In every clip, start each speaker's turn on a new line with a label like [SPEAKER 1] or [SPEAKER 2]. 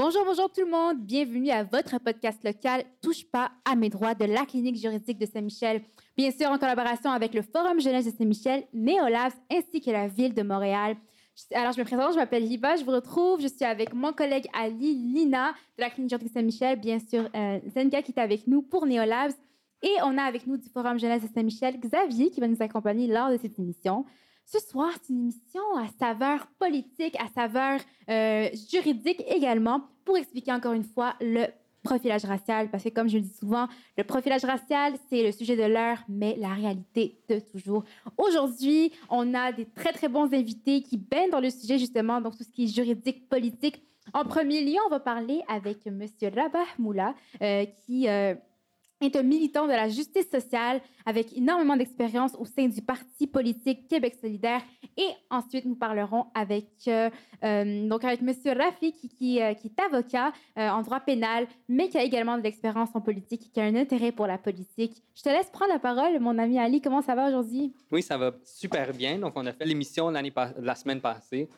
[SPEAKER 1] Bonjour, bonjour tout le monde. Bienvenue à votre podcast local Touche pas à mes droits de la clinique juridique de Saint-Michel. Bien sûr, en collaboration avec le Forum jeunesse de Saint-Michel, Néolabs ainsi que la ville de Montréal. Alors, je me présente, je m'appelle Hiba, je vous retrouve. Je suis avec mon collègue Ali Lina de la clinique juridique de Saint-Michel, bien sûr, euh, qui est avec nous pour Néolabs. Et on a avec nous du Forum jeunesse de Saint-Michel, Xavier, qui va nous accompagner lors de cette émission. Ce soir, c'est une émission à saveur politique, à saveur euh, juridique également, pour expliquer encore une fois le profilage racial, parce que comme je le dis souvent, le profilage racial, c'est le sujet de l'heure, mais la réalité de toujours. Aujourd'hui, on a des très, très bons invités qui baignent dans le sujet, justement, donc tout ce qui est juridique, politique. En premier lieu, on va parler avec M. Rabah Moula, euh, qui... Euh, est un militant de la justice sociale avec énormément d'expérience au sein du parti politique Québec solidaire. Et ensuite, nous parlerons avec, euh, euh, donc avec M. Rafi, qui, qui, euh, qui est avocat en droit pénal, mais qui a également de l'expérience en politique, qui a un intérêt pour la politique. Je te laisse prendre la parole, mon ami Ali. Comment ça va aujourd'hui?
[SPEAKER 2] Oui, ça va super bien. Donc, on a fait l'émission la semaine passée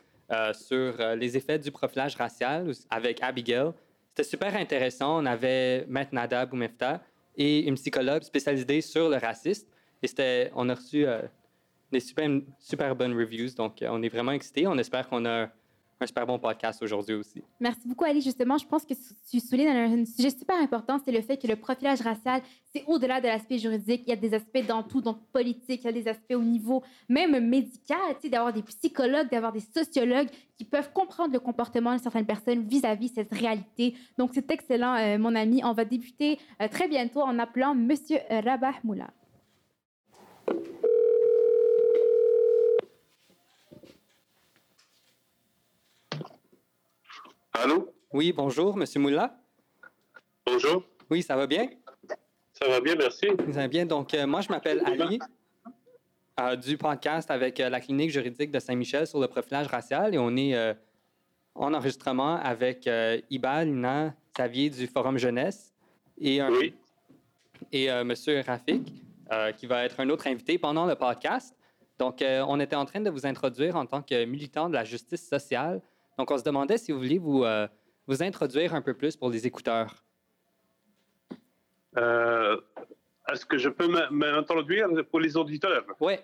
[SPEAKER 2] sur les effets du profilage racial avec Abigail. C'était super intéressant. On avait Maître Nada Boumefta et une psychologue spécialisée sur le racisme. Et c'était, on a reçu euh, des super, super bonnes reviews, donc euh, on est vraiment excités. On espère qu'on a un super bon podcast aujourd'hui aussi.
[SPEAKER 1] Merci beaucoup, Ali. Justement, je pense que tu soulignes un, sujet super important, c'est le fait que le profilage racial, c'est au-delà de l'aspect juridique. Il y a des aspects dans tout, donc politique, il y a des aspects au niveau même médical, tu sais, d'avoir des psychologues, d'avoir des sociologues qui peuvent comprendre le comportement de certaines personnes vis-à-vis -vis cette réalité. Donc, c'est excellent, euh, mon ami. On va débuter euh, très bientôt en appelant Monsieur Rabah Moula.
[SPEAKER 3] Allô?
[SPEAKER 2] Oui, bonjour, Monsieur Moula.
[SPEAKER 3] Bonjour.
[SPEAKER 2] Oui, ça va bien?
[SPEAKER 3] Ça va bien, merci.
[SPEAKER 2] Ça va bien. Donc, euh, moi, je m'appelle Ali, euh, du podcast avec euh, la clinique juridique de Saint-Michel sur le profilage racial. Et on est en enregistrement avec Iba, Lina, Xavier du Forum Jeunesse et,
[SPEAKER 3] Oui.
[SPEAKER 2] et Monsieur Rafik, qui va être un autre invité pendant le podcast. Donc, on était en train de vous introduire en tant que militant de la justice sociale. Donc, on se demandait si vous vouliez vous, euh, vous introduire un peu plus pour les écouteurs.
[SPEAKER 3] Euh, Est-ce que je peux m'introduire pour les auditeurs?
[SPEAKER 2] Oui,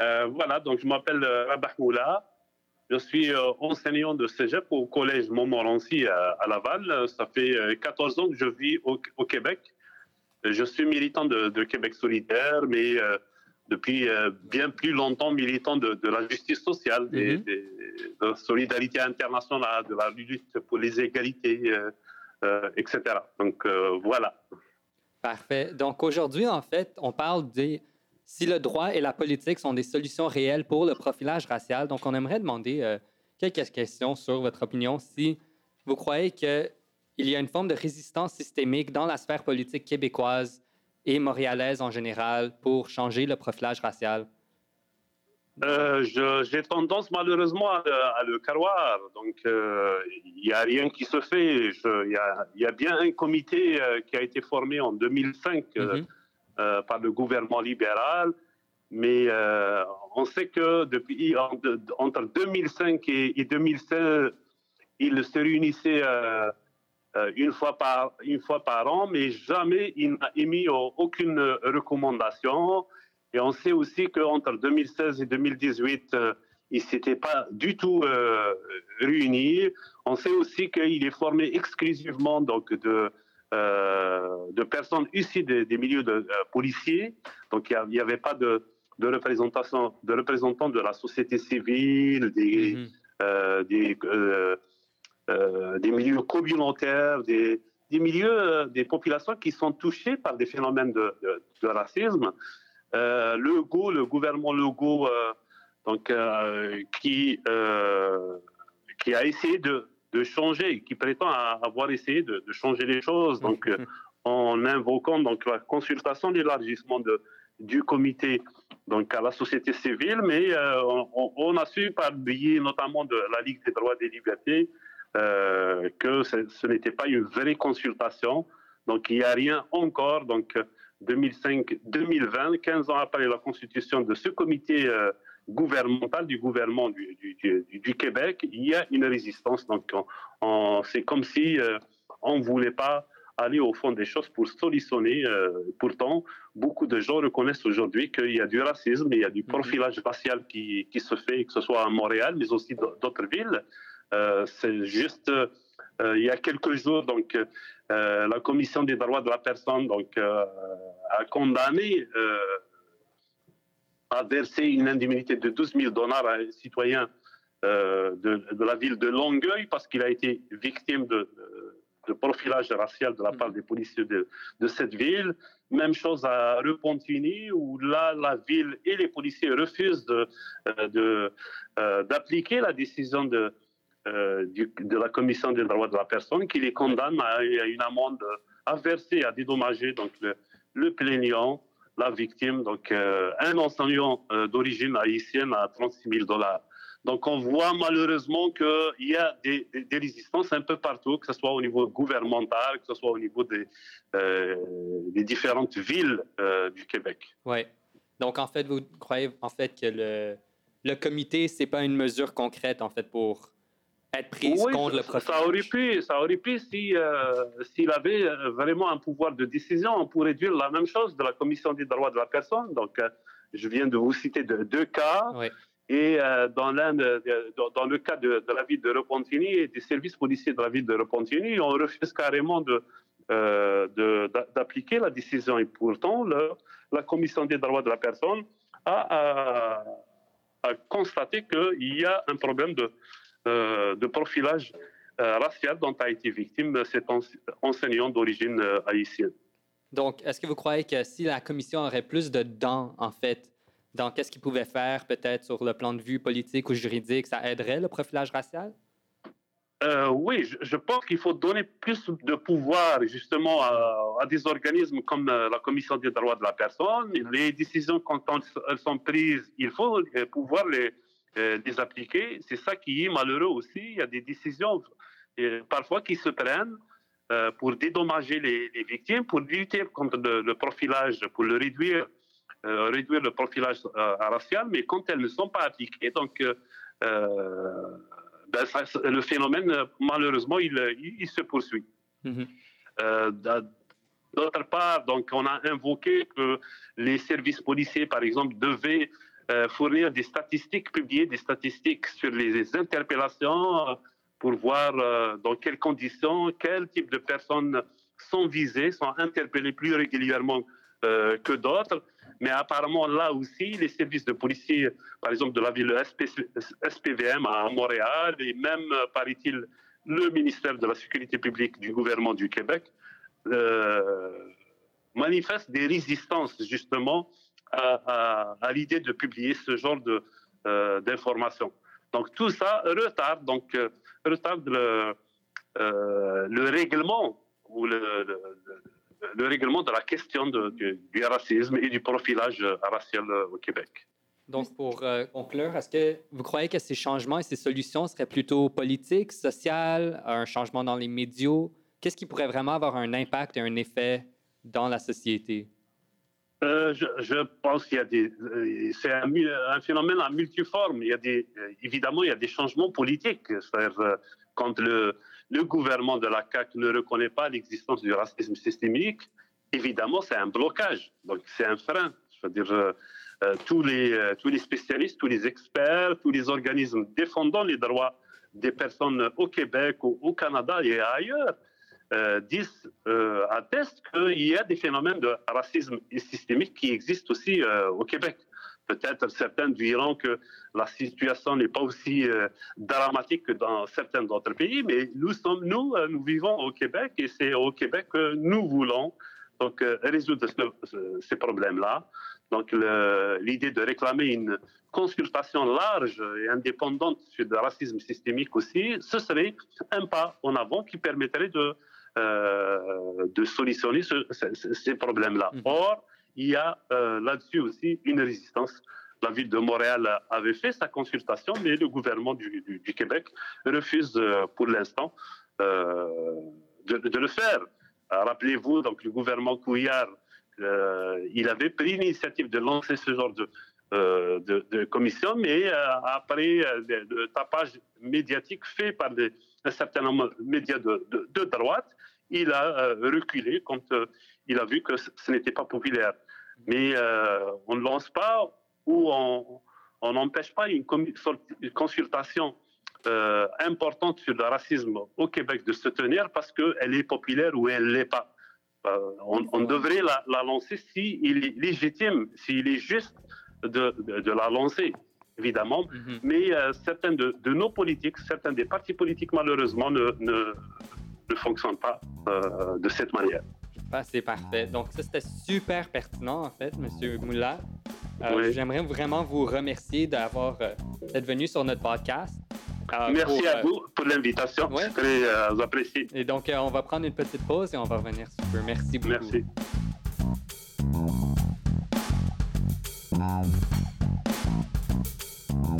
[SPEAKER 3] Euh, voilà, donc je m'appelle Rabah Moula. Je suis enseignant de cégep au collège Montmorency à, Laval. Ça fait euh, 14 ans que je vis au, au Québec. Je suis militant de, de Québec solidaire, mais depuis euh, bien plus longtemps militant de, de la justice sociale, des,
[SPEAKER 2] Mhm.
[SPEAKER 3] des- de la solidarité internationale, de la lutte pour les égalités, euh, euh, etc. Donc voilà.
[SPEAKER 2] Parfait. Donc aujourd'hui, en fait, on parle de si le droit et la politique sont des solutions réelles pour le profilage racial. Donc on aimerait demander quelques questions sur votre opinion. Si vous croyez qu'il y a une forme de résistance systémique dans la sphère politique québécoise et montréalaise en général pour changer le profilage racial?
[SPEAKER 3] Euh, J'ai tendance malheureusement à, le- à le croire. Donc, euh, il n'y a rien qui se fait. Il y, y a bien un comité euh, qui a été formé en 2005 euh,
[SPEAKER 2] Mhm.
[SPEAKER 3] euh, par le gouvernement libéral. Mais euh, on sait que depuis en- de- entre 2005 et, et 2016, il se réunissait euh, euh, une, fois par, une fois par an, mais jamais il n'a émis au- aucune recommandation. Et on sait aussi qu'entre 2016 et 2018, euh, il ne s'était pas du tout euh, réuni. On sait aussi qu'il est formé exclusivement donc, de, euh, de personnes issues des, des milieux de, euh, policiers. Donc il n'y avait pas de, de représentation, de représentants de la société civile, des,
[SPEAKER 2] Mhm.
[SPEAKER 3] euh, des, euh, euh, des milieux communautaires, des, des milieux, euh, des populations qui sont touchées par des phénomènes de, de- de racisme. Euh, le GO, le gouvernement Legault, euh, donc, euh, qui, euh, qui a essayé de, de changer, qui prétend avoir essayé de, de changer les choses. Donc, euh, en invoquant donc la consultation, l'élargissement du comité donc à la société civile, mais on, a su par biais notamment de la Ligue des droits et des libertés que ce, n'était pas une vraie consultation. Donc il n'y a rien encore. Donc 2005-2020, 15 ans après la constitution de ce comité gouvernemental du gouvernement du, du, Québec, il y a une résistance. Donc, c'est comme si euh, on ne voulait pas aller au fond des choses pour solutionner. Euh, pourtant, beaucoup de gens reconnaissent aujourd'hui qu'il y a du racisme, il y a du mhm. profilage racial qui, qui, se fait, que ce soit à Montréal, mais aussi d'autres villes. Euh, c'est juste, il y a quelques jours, donc, la Commission des droits de la personne donc, a condamné a versé une indemnité de 12 000 dollars à un citoyen euh, de, la ville de Longueuil parce qu'il a été victime de, profilage racial de la part des policiers de, cette ville. Même chose à Repentigny, où là, la ville et les policiers refusent euh, euh, d'appliquer la décision de, de la Commission des droits de la personne qui les condamne à, une amende à verser, à dédommager donc le, plaignant la victime, donc euh, un enseignant euh, d'origine haïtienne à 36 000 dollars. Donc on voit malheureusement qu'il y a des, résistances un peu partout, que ce soit au niveau gouvernemental, que ce soit au niveau des, euh, des différentes villes du Québec.
[SPEAKER 2] Oui. Donc en fait, vous croyez en fait que le, le comité, c'est pas une mesure concrète en fait pour être prise contre le profilage.
[SPEAKER 3] Ça aurait pu, ça aurait pu si, euh, s'il avait euh, vraiment un pouvoir de décision pour réduire la même chose de la Commission des droits de la personne. Donc, euh, je viens de vous citer deux cas. Et dans, l'un dans le cas de, la ville de Repentigny et des services policiers de la ville de Repentigny, on refuse carrément de, d'appliquer la décision. Et pourtant, la Commission des droits de la personne a, a constaté qu'il y a un problème de, de profilage euh, racial dont a été victime cet enseignant d'origine euh, haïtienne.
[SPEAKER 2] Donc, est-ce que vous croyez que si la commission aurait plus de dents, en fait, dans qu'est-ce qu'il pouvait faire, peut-être sur le plan de vue politique ou juridique, ça aiderait le profilage racial?
[SPEAKER 3] oui, je, pense qu'il faut donner plus de pouvoir justement à, des organismes comme la Commission des droits de la personne. Les décisions, quand elles sont prises, il faut pouvoir les, euh, les appliquer. C'est ça qui est malheureux aussi. Il y a des décisions euh, parfois qui se prennent euh, pour dédommager les, victimes, pour lutter contre le, profilage, pour le réduire, réduire le profilage racial, mais quand elles ne sont pas appliquées, donc ben, le phénomène, malheureusement, il, se poursuit. Mm-hmm. D'autre part, donc, on a invoqué que les services policiers, par exemple, devaient euh, fournir des statistiques, publier des statistiques sur les interpellations euh, pour voir euh, dans quelles conditions, quel type de personnes sont visées, sont interpellées plus régulièrement que d'autres. Mais apparemment, là aussi, les services de policiers, par exemple de la ville SPVM à Montréal, et même, paraît-il, le ministère de la Sécurité publique du gouvernement du Québec, manifestent des résistances justement à, l'idée de publier ce genre de, euh, d'informations. Donc tout ça retarde, donc, euh, retarde le, euh, le règlement ou le, le, règlement de la question du, racisme et du profilage racial au Québec.
[SPEAKER 2] Donc, pour conclure, est-ce que vous croyez que ces changements et ces solutions seraient plutôt politiques, sociales, un changement dans les médias? Qu'est-ce qui pourrait vraiment avoir un impact et un effet dans la société?
[SPEAKER 3] Euh, je, pense qu'il y a des. Euh, c'est un, phénomène en multiforme. Il y a des, euh, évidemment, il y a des changements politiques. C'est-à-dire, quand le, gouvernement de la CAQ ne reconnaît pas l'existence du racisme systémique, évidemment, c'est un blocage. Donc, c'est un frein. Je veux dire, tous, les, tous les spécialistes, tous les experts, tous les organismes défendant les droits des personnes au Québec, au Canada et ailleurs euh, disent, euh, attestent qu'il y a des phénomènes de racisme systémique qui existent aussi euh, au Québec. Peut-être certains diront que la situation n'est pas aussi dramatique que dans certains autres pays, mais nous sommes, nous, nous vivons au Québec et c'est au Québec que nous voulons donc résoudre ces problèmes-là. Donc l'idée de réclamer une consultation large et indépendante sur le racisme systémique aussi, ce serait un pas en avant qui permettrait de euh, de solutionner ce- ce- ces problèmes-là.
[SPEAKER 2] Mhm.
[SPEAKER 3] Or, il y a euh, là-dessus aussi une résistance. La ville de Montréal avait fait sa consultation, mais le gouvernement du, du- du Québec refuse euh, pour l'instant euh, de, de le faire. Euh, Rappelez-vous, donc le gouvernement Couillard, euh, il avait pris l'initiative de lancer ce genre de, euh, de, de commission, mais euh, après euh, le, le tapage médiatique fait par des, un certain nombre de médias de, droite, il a euh, reculé quand euh, il a vu que ce, n'était pas populaire. Mais euh, on ne lance pas ou on n'empêche pas une, consultation importante sur le racisme au Québec de se tenir parce qu'elle est populaire ou elle ne l'est pas. On, devrait la, la lancer s'il est légitime, s'il est juste de la lancer, évidemment.
[SPEAKER 2] Mhm.
[SPEAKER 3] Mais euh, certains de, de nos politiques, certains des partis politiques, malheureusement, ne, ne, ne fonctionnent pas euh, de cette manière.
[SPEAKER 2] Ah, c'est parfait. Donc, ça, c'était super pertinent, en fait, M. Moula. Euh,
[SPEAKER 3] Oui.
[SPEAKER 2] J'aimerais vraiment vous remercier d'avoir euh, d'être venu sur notre podcast.
[SPEAKER 3] Merci
[SPEAKER 2] pour,
[SPEAKER 3] à vous pour l'invitation.
[SPEAKER 2] ouais.
[SPEAKER 3] C'est très apprécié.
[SPEAKER 2] Et donc, on va prendre une petite pause et on va revenir sous peu. Merci beaucoup.
[SPEAKER 3] Merci.
[SPEAKER 1] De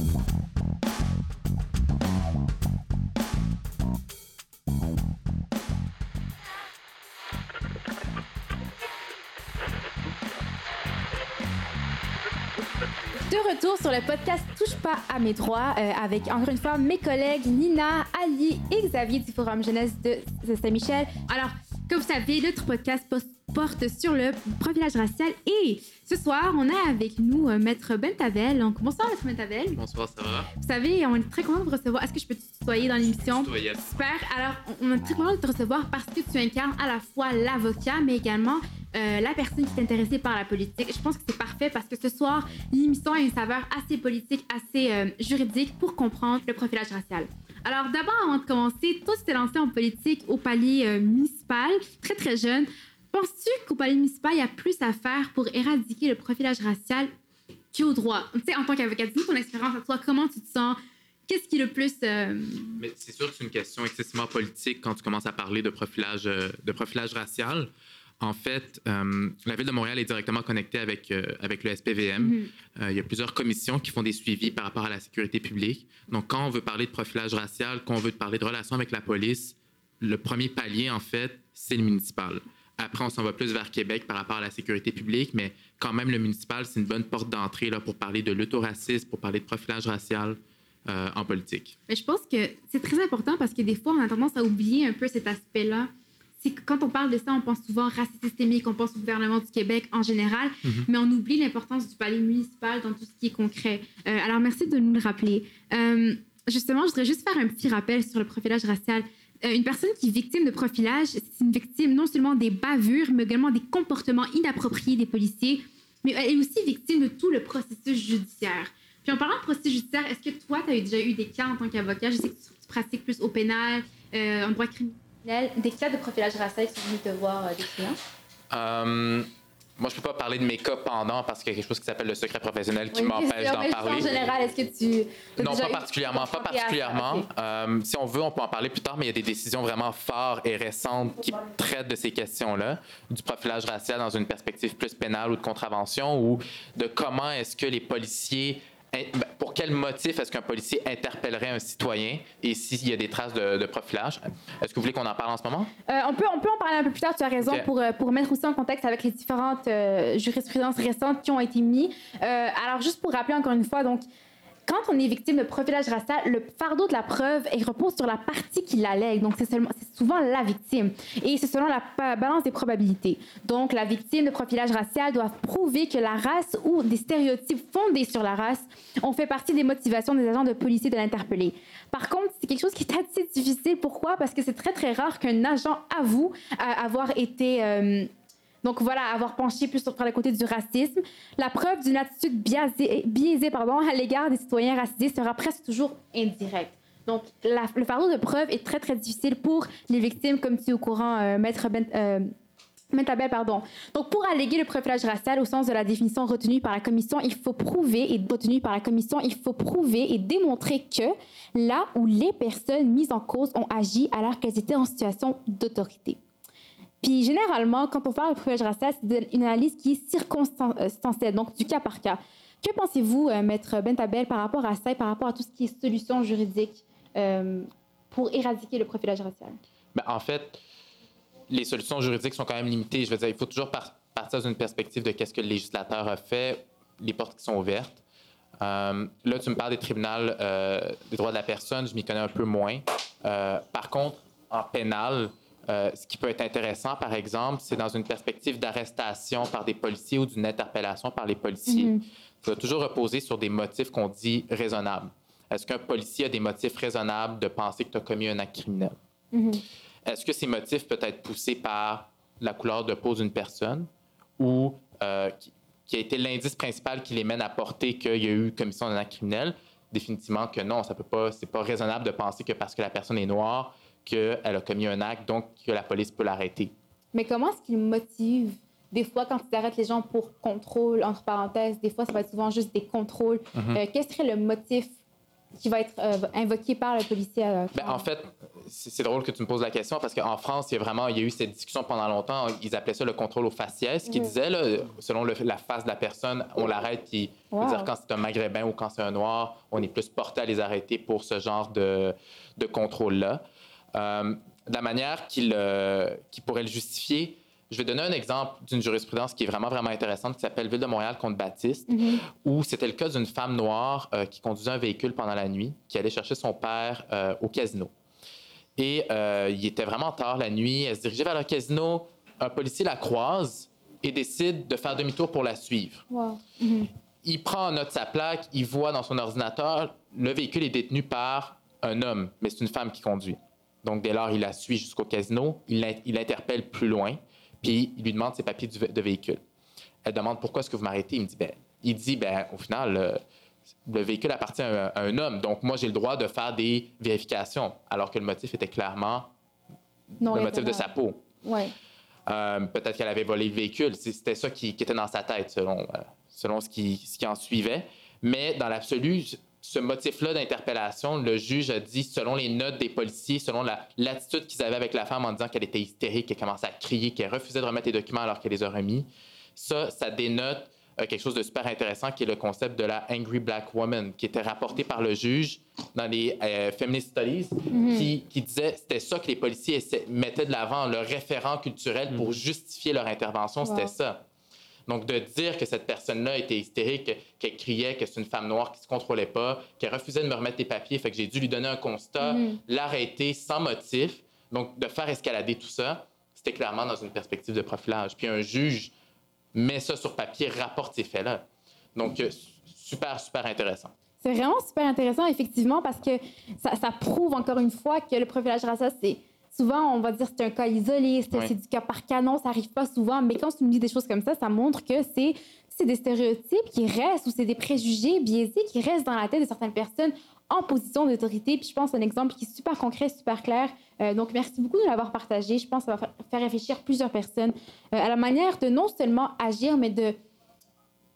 [SPEAKER 1] retour sur le podcast Touche pas à mes droits euh, avec encore une fois mes collègues Nina, Ali et Xavier du Forum Jeunesse de Saint-Michel. Alors, comme vous savez, notre podcast porte sur le profilage racial et ce soir, on a avec nous euh, Maître Bentavel. Donc, bonsoir Maître Bentavel.
[SPEAKER 4] Bonsoir, ça va?
[SPEAKER 1] Vous savez, on est très content de vous recevoir. Est-ce que je peux te tutoyer dans l'émission? Super. Alors, on on est très content de te recevoir parce que tu incarnes à la fois l'avocat, mais également euh, la personne qui est intéressée par la politique. Je pense que c'est parfait parce que ce soir, l'émission a une saveur assez politique, assez euh, juridique pour comprendre le profilage racial. Alors, d'abord, avant de commencer, toi, tu t'es lancé en politique au palier euh, municipal, très très jeune. Penses-tu qu'au palier municipal, il y a plus à faire pour éradiquer le profilage racial qu'au droit? Tu sais, en tant qu'avocat, dis-nous ton expérience à toi, comment tu te sens? Qu'est-ce qui est le plus... euh,
[SPEAKER 4] Mais c'est sûr que c'est une question excessivement politique quand tu commences à parler de profilage, euh, de profilage racial. En fait, euh, la Ville de Montréal est directement connectée avec, euh, avec le SPVM.
[SPEAKER 1] mhm.
[SPEAKER 4] Euh, il y a plusieurs commissions qui font des suivis par rapport à la sécurité publique. Donc, quand on veut parler de profilage racial, quand on veut parler de relations avec la police, le premier palier, en fait, c'est le municipal. Après, on s'en va plus vers Québec par rapport à la sécurité publique, mais quand même, le municipal, c'est une bonne porte d'entrée là, pour parler de l'autoracisme, pour parler de profilage racial euh, en politique.
[SPEAKER 1] Mais je pense que c'est très important parce que des fois, on a tendance à oublier un peu cet aspect-là. C'est que quand on parle de ça, on pense souvent racisme systémique, on pense au gouvernement du Québec en général,
[SPEAKER 4] Mhm.
[SPEAKER 1] mais on oublie l'importance du palais municipal dans tout ce qui est concret. Euh, alors, merci de nous le rappeler. Euh, justement, je voudrais juste faire un petit rappel sur le profilage racial. Euh, une personne qui est victime de profilage, c'est une victime non seulement des bavures, mais également des comportements inappropriés des policiers, mais elle est aussi victime de tout le processus judiciaire. Puis en parlant de processus judiciaire, est-ce que toi, tu as déjà eu des cas en tant qu'avocat? Je sais que tu, pratiques plus au pénal, euh, en droit criminel, des cas de profilage racial qui sont venus te voir euh, des clients?
[SPEAKER 4] Euh, moi, je peux pas parler de mes cas pendant parce qu'il y a quelque chose qui s'appelle le secret professionnel qui
[SPEAKER 1] Oui,
[SPEAKER 4] m'empêche d'en parler.
[SPEAKER 1] En général, est-ce que tu.
[SPEAKER 4] Non, pas particulièrement, pas particulièrement. Euh, si on veut, on peut en parler plus tard, mais il y a des décisions vraiment fortes et récentes qui traitent de ces questions-là, du profilage racial dans une perspective plus pénale ou de contravention, ou de comment est-ce que les policiers, pour quel motif est-ce qu'un policier interpellerait un citoyen et s'il y a des traces de, de profilage? Est-ce que vous voulez qu'on en parle en ce moment?
[SPEAKER 1] Euh, on, peut, on peut en parler un peu plus tard, tu as raison, pour, euh, pour mettre aussi en contexte avec les différentes euh, jurisprudences récentes qui ont été mises. Euh, alors, juste pour rappeler encore une fois, donc, quand on est victime de profilage racial, le fardeau de la preuve repose sur la partie qui l'allègue. Donc, c'est souvent la victime. Et c'est selon la balance des probabilités. Donc, la victime de profilage racial doit prouver que la race ou des stéréotypes fondés sur la race ont fait partie des motivations des agents de policier de l'interpeller. Par contre, c'est quelque chose qui est assez difficile. Pourquoi? Parce que c'est très, très rare qu'un agent avoue euh, avoir été... euh, donc voilà, avoir penché plus sur le côté du racisme. La preuve d'une attitude biaisée, à l'égard des citoyens racisés sera presque toujours indirecte. Donc le fardeau de preuve est très très difficile pour les victimes, comme tu es au courant, euh, Maître Ben- euh, pardon. Donc, pour alléguer le profilage racial au sens de la définition retenue par la commission, il faut prouver et retenue par la commission, il faut prouver et démontrer que là où les personnes mises en cause ont agi alors qu'elles étaient en situation d'autorité. Puis généralement, quand on parle de profilage racial, c'est une analyse qui est circonstancielle, donc du cas par cas. Que pensez-vous, euh, Maître Bentabel, par rapport à ça et par rapport à tout ce qui est solution juridique euh, pour éradiquer le profilage racial?
[SPEAKER 4] Ben, en fait, les solutions juridiques sont quand même limitées. Je veux dire, il faut toujours partir d'une perspective de qu'est-ce que le législateur a fait, les portes qui sont ouvertes. Euh, là, tu me parles des tribunaux des droits de la personne, je m'y connais un peu moins. par contre, en pénal, euh, ce qui peut être intéressant, par exemple, c'est dans une perspective d'arrestation par des policiers ou d'une interpellation par les policiers. Il faut toujours reposer sur des motifs qu'on dit raisonnables. Est-ce qu'un policier a des motifs raisonnables de penser que tu as commis un acte criminel? Est-ce que ces motifs peuvent être poussés par la couleur de peau d'une personne ou euh, qui, a été l'indice principal qui les mène à porter qu'il y a eu commission d'un acte criminel? Définitivement que non, ça peut pas, c'est pas raisonnable de penser que parce que la personne est noire, qu'elle a commis un acte, donc que la police peut l'arrêter.
[SPEAKER 1] Mais comment est-ce qu'il motive des fois, quand tu arrêtes les gens pour contrôle, entre parenthèses, des fois, ça va être souvent juste des contrôles. Mm Qu'est-ce serait le motif qui va être euh, invoqué par le policier?
[SPEAKER 4] Ben, en fait, c'est drôle que tu me poses la question parce qu'en France, il y a vraiment il y a eu cette discussion pendant longtemps. Ils appelaient ça le contrôle au faciès, qui mhm. disait, là, selon la face de la personne, on l'arrête. Puis, dire, quand c'est un maghrébin ou quand c'est un noir, on est plus porté à les arrêter pour ce genre de, de contrôle-là. Euh, de la manière qu'il euh, pourrait le justifier, je vais donner un exemple d'une jurisprudence qui est vraiment, vraiment intéressante, qui s'appelle Ville de Montréal contre Baptiste, mm-hmm. où c'était le cas d'une femme noire euh, qui conduisait un véhicule pendant la nuit, qui allait chercher son père au casino. Et il était vraiment tard la nuit, elle se dirigeait vers le casino, un policier la croise et décide de faire demi-tour pour la suivre. Mm-hmm. Il prend en note sa plaque, il voit dans son ordinateur, le véhicule est détenu par un homme, mais c'est une femme qui conduit. Donc, dès lors, il la suit jusqu'au casino, il l'interpelle plus loin, puis il lui demande ses papiers de véhicule. Elle demande pourquoi est-ce que vous m'arrêtez? Il me dit, ben, il dit, ben, au final, le, véhicule appartient à un, homme, donc moi, j'ai le droit de faire des vérifications, alors que le motif était clairement le motif de sa peau.
[SPEAKER 1] Ouais.
[SPEAKER 4] Euh, peut-être qu'elle avait volé le véhicule. C'était ça qui, était dans sa tête, selon, euh, selon ce, qui, ce qui en suivait. Mais dans l'absolu, ce motif-là d'interpellation, le juge a dit, selon les notes des policiers, selon l'attitude qu'ils avaient avec la femme en disant qu'elle était hystérique, qu'elle commençait à crier, qu'elle refusait de remettre les documents alors qu'elle les a remis, ça, ça dénote euh, quelque chose de super intéressant qui est le concept de la Angry Black Woman, qui était rapporté par le juge dans les euh, Feminist Studies, mm-hmm. qui, qui, disait c'était ça que les policiers mettaient de l'avant, le référent culturel pour mm-hmm. justifier leur intervention, c'était ça. Donc, de dire que cette personne-là était hystérique, qu'elle criait, que c'est une femme noire qui ne se contrôlait pas, qu'elle refusait de me remettre les papiers, fait que j'ai dû lui donner un constat, mhm. l'arrêter sans motif. Donc, de faire escalader tout ça, c'était clairement dans une perspective de profilage. Puis un juge met ça sur papier, rapporte ces faits-là. Donc, euh, super, super intéressant.
[SPEAKER 1] C'est vraiment super intéressant, effectivement, parce que ça, ça, prouve encore une fois que le profilage racial, c'est souvent, on va dire c'est un cas isolé, c'est du cas par canon, ça arrive pas souvent. Mais quand tu me dis des choses comme ça, ça montre que c'est c'est des stéréotypes qui restent ou c'est des préjugés biaisés qui restent dans la tête de certaines personnes en position d'autorité. Puis je pense un exemple qui est super concret, super clair. Euh, donc merci beaucoup de l'avoir partagé. Je pense que ça va faire réfléchir plusieurs personnes euh, à la manière de non seulement agir, mais de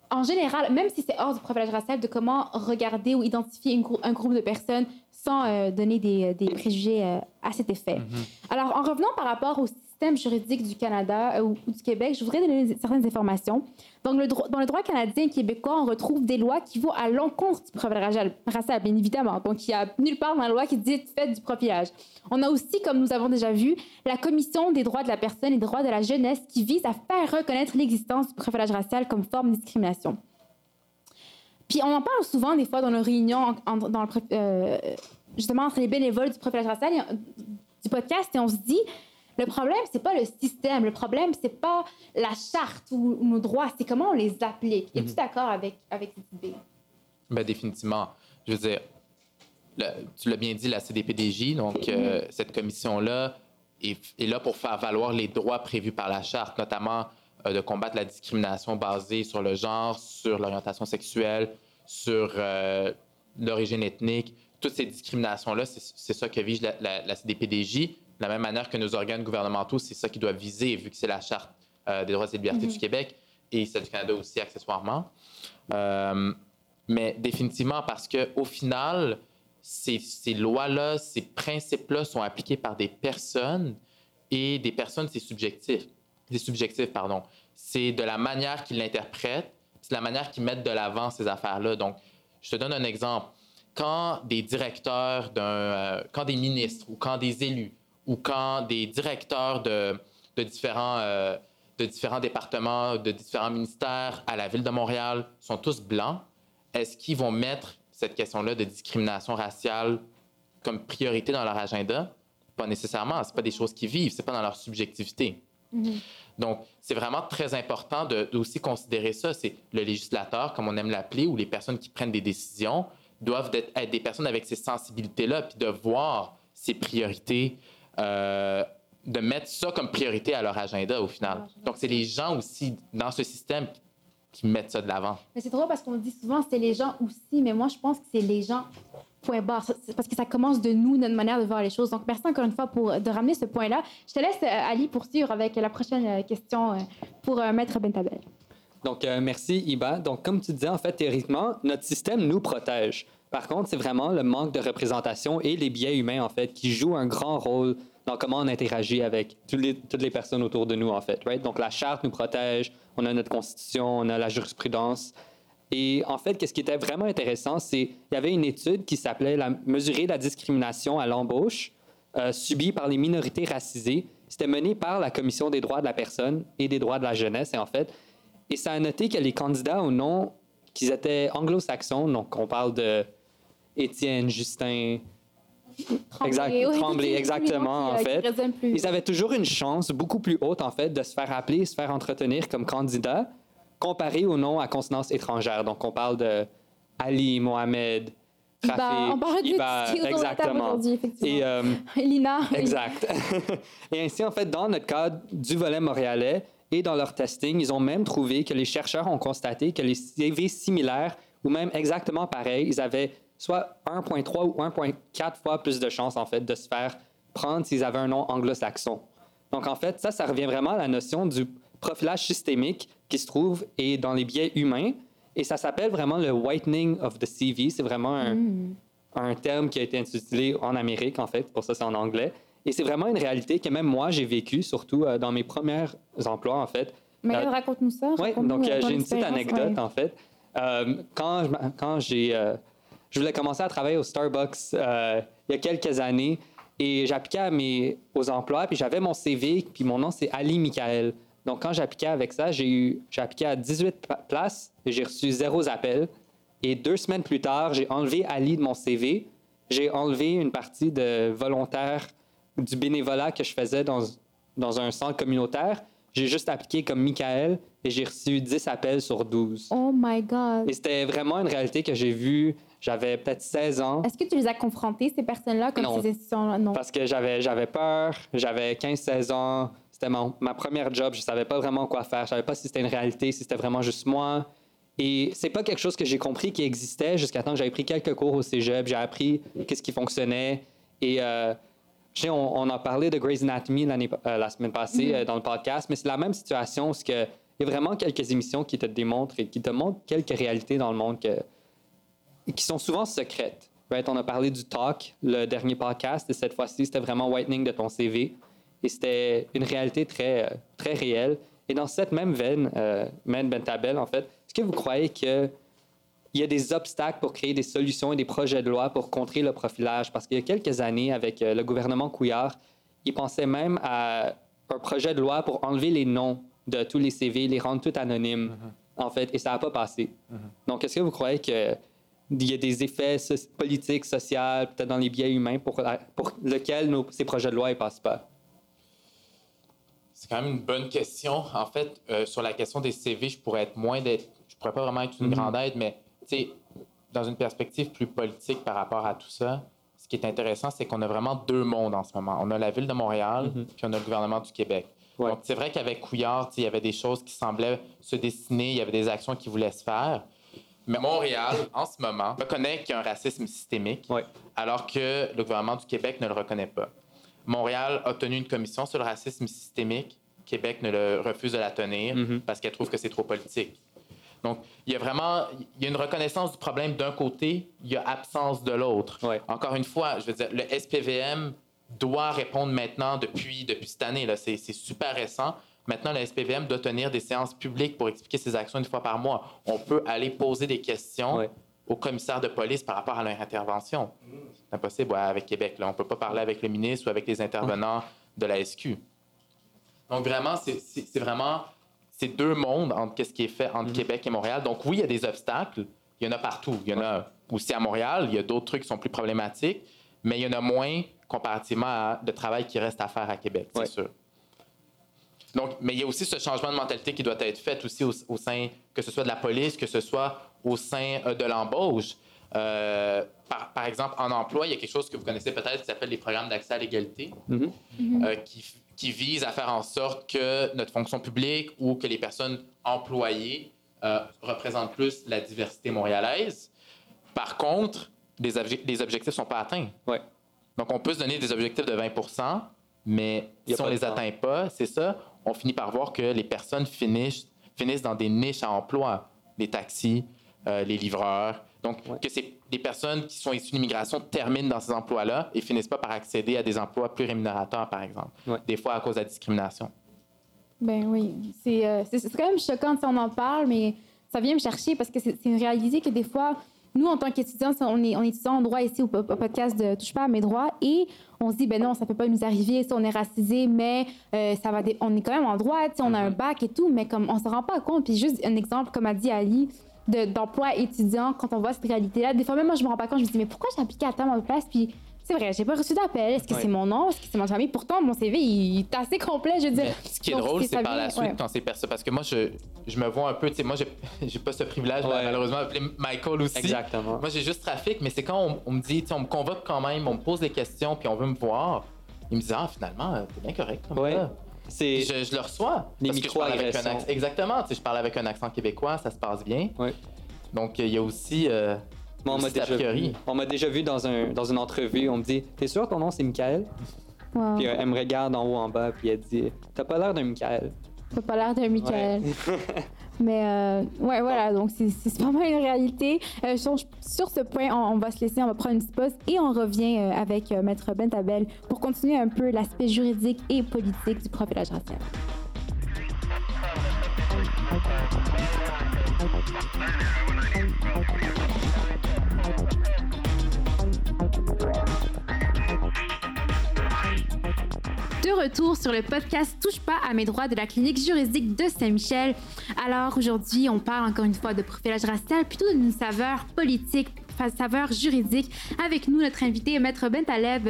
[SPEAKER 1] en général, même si c'est hors du profilage racial, de comment regarder ou identifier un groupe de personnes sans euh, donner des, des préjugés euh, à cet effet. Mm-hmm. Alors, en revenant par rapport au système juridique du Canada euh, ou, du Québec, je voudrais donner certaines informations. Donc, dans le droit canadien et québécois, on retrouve des lois qui vont à l'encontre du profilage racial, bien évidemment. Donc, il n'y a nulle part dans la loi qui dit faites du profilage. On a aussi, comme nous avons déjà vu, la Commission des droits de la personne et des droits de la jeunesse qui vise à faire reconnaître l'existence du profilage racial comme forme de discrimination. Puis on en parle souvent des fois dans nos réunions le, justement entre les bénévoles du profilage racial et, du podcast et on se dit le problème c'est pas le système, le problème c'est pas la charte ou, nos droits, c'est comment on les applique. Es-tu mhm. d'accord avec avec cette idée?
[SPEAKER 4] Ben définitivement. Je veux dire, tu l'as bien dit, la CDPDJ, donc euh, mhm. cette commission-là est, là pour faire valoir les droits prévus par la charte, notamment euh, de combattre la discrimination basée sur le genre, sur l'orientation sexuelle, sur euh, l'origine ethnique, toutes ces discriminations-là, c'est ça que vise la, CDPDJ. De la même manière que nos organes gouvernementaux, c'est ça qu'ils doivent viser, vu que c'est la charte euh, des droits et libertés du Québec et celle du Canada aussi, accessoirement. Euh, mais définitivement, parce qu'au final, ces, ces lois-là, ces principes-là sont appliqués par des personnes et des personnes, c'est subjectif. C'est subjectif, pardon. C'est de la manière qu'ils l'interprètent, c'est de la manière qu'ils mettent de l'avant ces affaires-là. Donc, je te donne un exemple. Quand des directeurs d'un. euh, quand des ministres ou quand des élus ou quand des directeurs de, de différents, euh, de différents départements, de différents ministères à la ville de Montréal sont tous blancs, est-ce qu'ils vont mettre cette question-là de discrimination raciale comme priorité dans leur agenda? Pas nécessairement. C'est pas des choses qu'ils vivent. C'est pas dans leur subjectivité. Donc, c'est vraiment très important de, de aussi considérer ça. C'est le législateur, comme on aime l'appeler, ou les personnes qui prennent des décisions doivent être, être des personnes avec ces sensibilités-là, puis de voir ces priorités, euh, de mettre ça comme priorité à leur agenda au final. Donc, c'est les gens aussi dans ce système qui, mettent ça de l'avant.
[SPEAKER 1] Mais c'est drôle parce qu'on dit souvent c'est les gens aussi, mais moi je pense que c'est les gens point barre. Parce que ça commence de nous, notre manière de voir les choses. Donc merci encore une fois pour de ramener ce point-là. Je te laisse, euh, Ali, poursuivre avec la prochaine euh, question pour Maître Bentabel.
[SPEAKER 2] Donc, euh, merci, Iba. Donc, comme tu disais, en fait, théoriquement, notre système nous protège. Par contre, c'est vraiment le manque de représentation et les biais humains, en fait, qui jouent un grand rôle dans comment on interagit avec toutes les, personnes autour de nous, en fait. Donc, la charte nous protège, on a notre constitution, on a la jurisprudence. Et en fait, qu'est-ce qui était vraiment intéressant, c'est qu'il y avait une étude qui s'appelait la, Mesurer la discrimination à l'embauche euh, subie par les minorités racisées. C'était mené par la Commission des droits de la personne et des droits de la jeunesse, et en fait, et ça a noté que les candidats au nom, qu'ils étaient anglo-saxons, donc on parle de Étienne, Justin, Exact,
[SPEAKER 1] oui,
[SPEAKER 2] Tremblay, exactement, en
[SPEAKER 1] euh,
[SPEAKER 2] fait. ils avaient toujours une chance beaucoup plus haute, en fait, de se faire appeler, se faire entretenir comme candidat, comparé au nom à consonance étrangère. Donc, on parle de Ali, Mohamed,
[SPEAKER 1] Iba,
[SPEAKER 2] Trafic,
[SPEAKER 1] on parle
[SPEAKER 2] Iba,
[SPEAKER 1] de
[SPEAKER 2] exactement. Et, euh,
[SPEAKER 1] Lina.
[SPEAKER 2] Exact. et ainsi, en fait, dans notre cadre du volet montréalais et dans leur testing, ils ont même trouvé que les chercheurs ont constaté que les CV similaires ou même exactement pareils, ils avaient soit 1,3 ou 1,4 fois plus de chances, en fait, de se faire prendre s'ils avaient un nom anglo-saxon. Donc, en fait, ça, ça revient vraiment à la notion du profilage systémique qui se trouve et dans les biais humains. Et ça s'appelle vraiment le whitening of the CV. C'est vraiment un, un terme qui a été utilisé en Amérique, en fait. Pour ça, c'est en anglais. Et c'est vraiment une réalité que même moi, j'ai vécu, surtout euh, dans mes premiers emplois, en fait.
[SPEAKER 1] Mais
[SPEAKER 2] Euh,
[SPEAKER 1] raconte-nous ça.
[SPEAKER 2] oui, donc
[SPEAKER 1] euh,
[SPEAKER 2] j'ai une petite anecdote,
[SPEAKER 1] ouais.
[SPEAKER 2] en fait. Euh, quand quand j'ai, je voulais commencer à travailler au Starbucks euh, il y a quelques années et j'appliquais à mes, aux emplois, puis j'avais mon CV, puis mon nom, c'est Ali Michael. Donc, quand j'appliquais avec ça, j'ai, eu, j'ai appliqué à 18 pa- places et j'ai reçu zéro appel. Et deux semaines plus tard, j'ai enlevé Ali de mon CV. J'ai enlevé une partie de volontaire du bénévolat que je faisais dans, dans un centre communautaire. J'ai juste appliqué comme Michael et j'ai reçu 10 appels sur 12.
[SPEAKER 1] Oh my God.
[SPEAKER 2] Et c'était vraiment une réalité que j'ai vue. J'avais peut-être 16 ans
[SPEAKER 1] Est-ce que tu les as confrontés, ces personnes-là, comme
[SPEAKER 2] Non.
[SPEAKER 1] ces institutions-là? Non.
[SPEAKER 2] parce que j'avais, j'avais peur. J'avais 15-16 ans. C'était mon- ma première job. Je savais pas vraiment quoi faire. Je savais pas si c'était une réalité, si c'était vraiment juste moi. Et c'est pas quelque chose que j'ai compris qui existait jusqu'à temps que j'avais pris quelques cours au cégep. J'ai appris qu'est-ce qui fonctionnait. Et euh, on, on a parlé de Grey's Anatomy euh, la semaine passée euh, dans le podcast, mais c'est la même situation. Parce que il y a vraiment quelques émissions qui te démontrent et qui te montrent quelques réalités dans le monde que, qui sont souvent secrètes. Right? On a parlé du talk, le dernier podcast, et cette fois-ci, c'était vraiment whitening de ton CV. Et c'était une réalité très, euh, très réelle. Et dans cette même veine, euh, Bentabel, en fait, est-ce que vous croyez qu'il y a des obstacles pour créer des solutions et des projets de loi pour contrer le profilage? Parce qu'il y a quelques années, avec euh, le gouvernement Couillard, ils pensaient même à un projet de loi pour enlever les noms de tous les CV, les rendre tout anonymes, en fait, et ça n'a pas passé. Donc, est-ce que vous croyez qu'il y a des effets so- politiques, sociaux, peut-être dans les biais humains pour, la- pour lesquels ces projets de loi ne passent pas?
[SPEAKER 4] C'est quand même une bonne question. En fait, euh, sur la question des CV, je pourrais être moins d'être. Je pourrais pas vraiment être une
[SPEAKER 2] Mhm.
[SPEAKER 4] grande aide, mais dans une perspective plus politique par rapport à tout ça, ce qui est intéressant, c'est qu'on a vraiment deux mondes en ce moment. On a la ville de Montréal,
[SPEAKER 2] Mhm.
[SPEAKER 4] puis on a le gouvernement du Québec.
[SPEAKER 2] Ouais.
[SPEAKER 4] Donc, c'est vrai qu'avec Couillard, il y avait des choses qui semblaient se dessiner, il y avait des actions qui voulaient se faire. Mais Montréal, en ce moment, reconnaît qu'il y a un racisme systémique, alors que le gouvernement du Québec ne le reconnaît pas. Montréal a tenu une commission sur le racisme systémique Québec ne le refuse de la tenir
[SPEAKER 2] Mhm.
[SPEAKER 4] parce qu'elle trouve que c'est trop politique. Donc, il y a vraiment il y a une reconnaissance du problème d'un côté, il y a absence de l'autre.
[SPEAKER 2] Ouais.
[SPEAKER 4] Encore une fois, je veux dire, le SPVM doit répondre maintenant depuis, depuis cette année. c'est super récent. Maintenant, le SPVM doit tenir des séances publiques pour expliquer ses actions une fois par mois. On peut aller poser des questions
[SPEAKER 2] Ouais.
[SPEAKER 4] au commissaire de police par rapport à leur intervention. C'est impossible ouais, avec Québec. Là. On ne peut pas parler avec le ministre ou avec les intervenants de la SQ. Donc, vraiment, c'est- vraiment ces deux mondes entre qu'est-ce qui est fait entre Québec et Montréal. Donc, oui, il y a des obstacles. Il y en a partout. Il y en a aussi à Montréal. Il y a d'autres trucs qui sont plus problématiques, mais il y en a moins comparativement à le travail qui reste à faire à Québec, c'est
[SPEAKER 2] Ouais.
[SPEAKER 4] sûr. Donc, mais il y a aussi ce changement de mentalité qui doit être fait aussi au, au sein, que ce soit de la police, que ce soit au sein euh, de l'embauche. Euh, par, par exemple, en emploi, il y a quelque chose que vous connaissez peut-être qui s'appelle les programmes d'accès à l'égalité,
[SPEAKER 2] Mhm.
[SPEAKER 4] euh, qui, qui visent à faire en sorte que notre fonction publique ou que les personnes employées euh, représentent plus la diversité montréalaise. Par contre, les, obje- les objectifs ne sont pas atteints.
[SPEAKER 2] Ouais.
[SPEAKER 4] Donc, on peut se donner des objectifs de 20% mais si on
[SPEAKER 2] de
[SPEAKER 4] les
[SPEAKER 2] temps.
[SPEAKER 4] atteint pas, c'est ça, on finit par voir que les personnes finissent, finissent dans des niches à emploi, les taxis, euh, les livreurs. Donc,
[SPEAKER 2] Ouais.
[SPEAKER 4] que c'est les personnes qui sont issues d'immigration terminent dans ces emplois-là et finissent pas par accéder à des emplois plus rémunérateurs, par exemple.
[SPEAKER 2] Ouais.
[SPEAKER 4] Des fois à cause de la discrimination.
[SPEAKER 1] Ben oui, c'est euh, quand même choquant si on en parle, mais ça vient me chercher parce que c'est c'est une réalité que des fois, nous, en tant qu'étudiants, on est, on est étudiants en droit ici au, podcast de Touche pas à mes droits et on se dit, ben non, ça peut pas nous arriver, si on est racisé, mais euh, ça va dé- on est quand même en droit, on a un bac et tout, mais comme on se rend pas compte. Puis juste un exemple, comme a dit Ali, de- d'emploi étudiant, quand on voit cette réalité-là, des fois même moi, je me rends pas compte, je me dis, mais pourquoi j'ai appliqué à de place? Puis c'est vrai, j'ai pas reçu d'appel. Est-ce que
[SPEAKER 2] Ouais.
[SPEAKER 1] c'est mon nom? Est-ce que c'est mon famille? Pourtant, mon CV, il est assez complet, je veux dire.
[SPEAKER 4] Mais ce qui est
[SPEAKER 1] Donc,
[SPEAKER 4] drôle,
[SPEAKER 1] c'est
[SPEAKER 4] par la suite
[SPEAKER 1] ouais.
[SPEAKER 4] quand c'est personne. Parce que moi, je, je me vois un peu, tu sais, moi, j'ai pas ce privilège,
[SPEAKER 2] Ouais.
[SPEAKER 4] malheureusement, d'appeler Michael aussi.
[SPEAKER 2] Exactement.
[SPEAKER 4] Moi, j'ai juste trafic, mais c'est quand on, on me dit, tu sais, on me convoque quand même, on me pose des questions, puis on veut me voir. Ils me disent, ah, finalement, t'es bien correct comme
[SPEAKER 2] Ouais.
[SPEAKER 4] ça. Je, je le reçois.
[SPEAKER 2] Les
[SPEAKER 4] parce que je parle avec un accent- Exactement. Tu sais, je parle avec un accent québécois, ça se passe bien.
[SPEAKER 2] Ouais.
[SPEAKER 4] Donc, il y a aussi. euh,
[SPEAKER 2] Moi, on m'a déjà, vu- on m'a déjà vu dans, un, dans une entrevue. On me dit T'es sûr ton nom c'est Michael?
[SPEAKER 1] Wow.
[SPEAKER 2] Puis euh, elle me regarde en haut en bas, puis elle dit T'as pas l'air d'un Michael.
[SPEAKER 1] T'as pas l'air d'un Michael. Mais euh, ouais, voilà, donc c'est c'est pas mal une réalité. Euh, sur, sur ce point, on, on va se laisser, on va prendre une petite pause et on revient euh, avec euh, Maître Bentabel pour continuer un peu l'aspect juridique et politique du profilage racial. De retour sur le podcast Touche pas à mes droits de la clinique juridique de Saint-Michel. Alors aujourd'hui, on parle encore une fois de profilage racial, plutôt d'une saveur politique, saveur juridique. Avec nous, notre invité, Maître Bentaleb.